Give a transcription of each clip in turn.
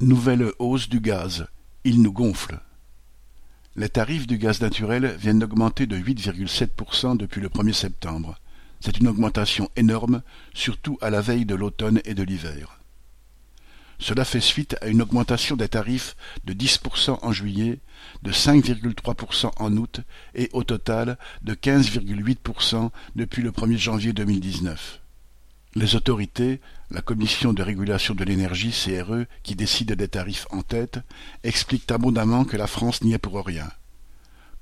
Nouvelle hausse du gaz, il nous gonfle. Les tarifs du gaz naturel viennent d'augmenter de 8,7% depuis le 1er septembre. C'est une augmentation énorme, surtout à la veille de l'automne et de l'hiver. Cela fait suite à une augmentation des tarifs de 10% en juillet, de 5,3% en août et au total de 15,8% depuis le 1er janvier 2019. Les autorités, la Commission de régulation de l'énergie CRE, qui décide des tarifs en tête, expliquent abondamment que la France n'y est pour rien.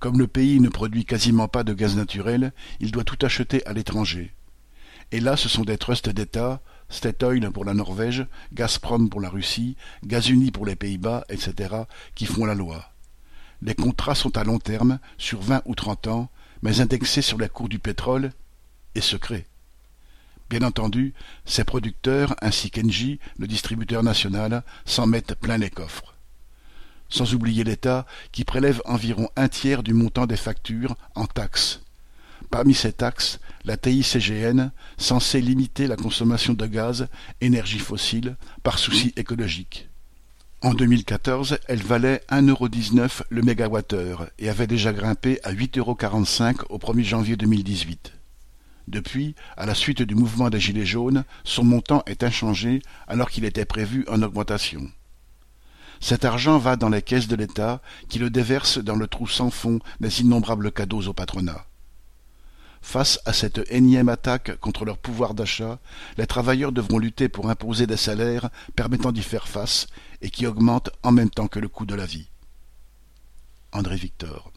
Comme le pays ne produit quasiment pas de gaz naturel, il doit tout acheter à l'étranger. Et là, ce sont des trusts d'État, Statoil pour la Norvège, Gazprom pour la Russie, Gazuni pour les Pays-Bas, etc., qui font la loi. Les contrats sont à long terme, sur vingt ou trente ans, mais indexés sur la cours du pétrole et secrets. Bien entendu, ces producteurs, ainsi qu'Engie, le distributeur national, s'en mettent plein les coffres. Sans oublier l'État, qui prélève environ un tiers du montant des factures en taxes. Parmi ces taxes, la TICGN, censée limiter la consommation de gaz, énergie fossile, par souci écologique. En 2014, elle valait 1,19€ le mégawattheure et avait déjà grimpé à 8,45€ au 1er janvier 2018. Depuis, à la suite du mouvement des Gilets jaunes, son montant est inchangé alors qu'il était prévu en augmentation. Cet argent va dans les caisses de l'État qui le déverse dans le trou sans fond des innombrables cadeaux au patronat. Face à cette énième attaque contre leur pouvoir d'achat, les travailleurs devront lutter pour imposer des salaires permettant d'y faire face et qui augmentent en même temps que le coût de la vie. André Victor